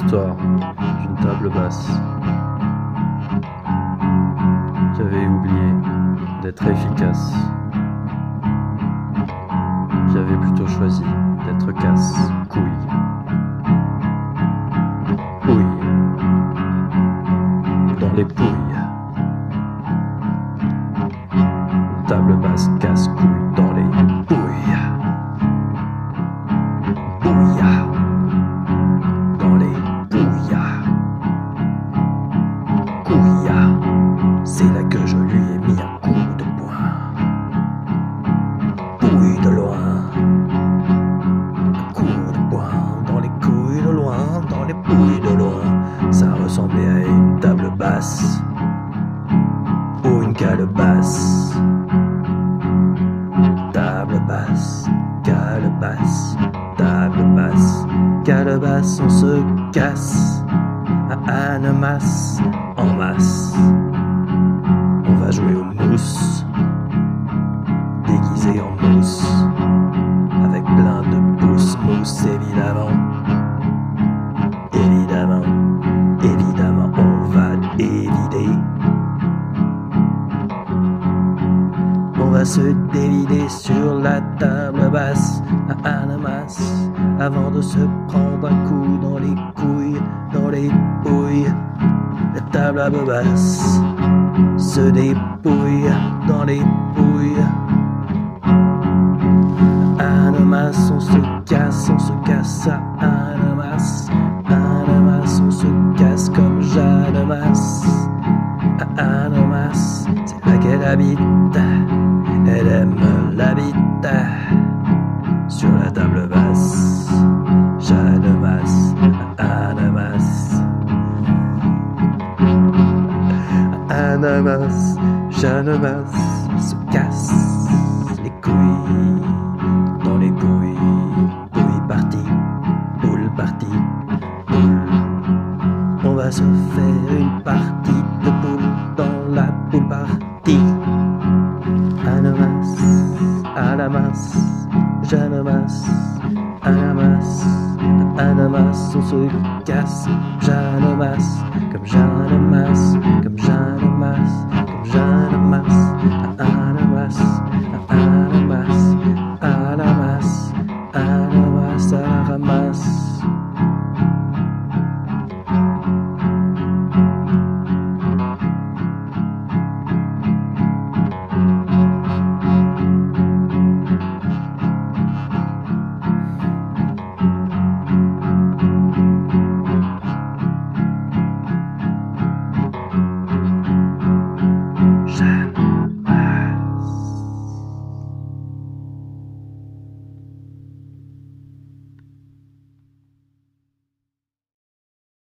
l'histoire d'une table basse qui avait oublié d'être efficace, qui avait plutôt choisi d'être casse-couille. Oui, dans les pouilles. C'est là que je lui ai mis un coup de poing. Pouille de loin. Un coup de poing dans les couilles de loin, dans les pouilles de loin. Ça ressemblait à une table basse. Ou une calebasse. Table basse, calebasse, table basse, calebasse, on se casse. À Annemasse, en masse. Jouer aux mousses, déguisé en mousse, avec plein de pouces mousse évidemment. Évidemment, évidemment, on va évider. On va se dévider sur la table basse à Anamas avant de se prendre un coup dans les couilles, dans les pouilles. La table à basse se dépouille dans les pouilles. Anamas, on se casse, on se casse à. Anamas, on se casse comme Jeanne-Mas. À Anamas, c'est là qu'elle habite. Elle aime Anamas, Jeanne-Mas se casse les couilles dans les couilles. Pouille partie, poule partie, poule. On va se faire une partie de poule dans la poule partie. Anamas, Anamas, Jeanne-Mas, Anamas, Anamas, on se casse, Jeanne-Mas, comme Jeanne-Mas, ananas, dobrze ananas, ananas, ananas, ananas, ananas, ananas, ananas.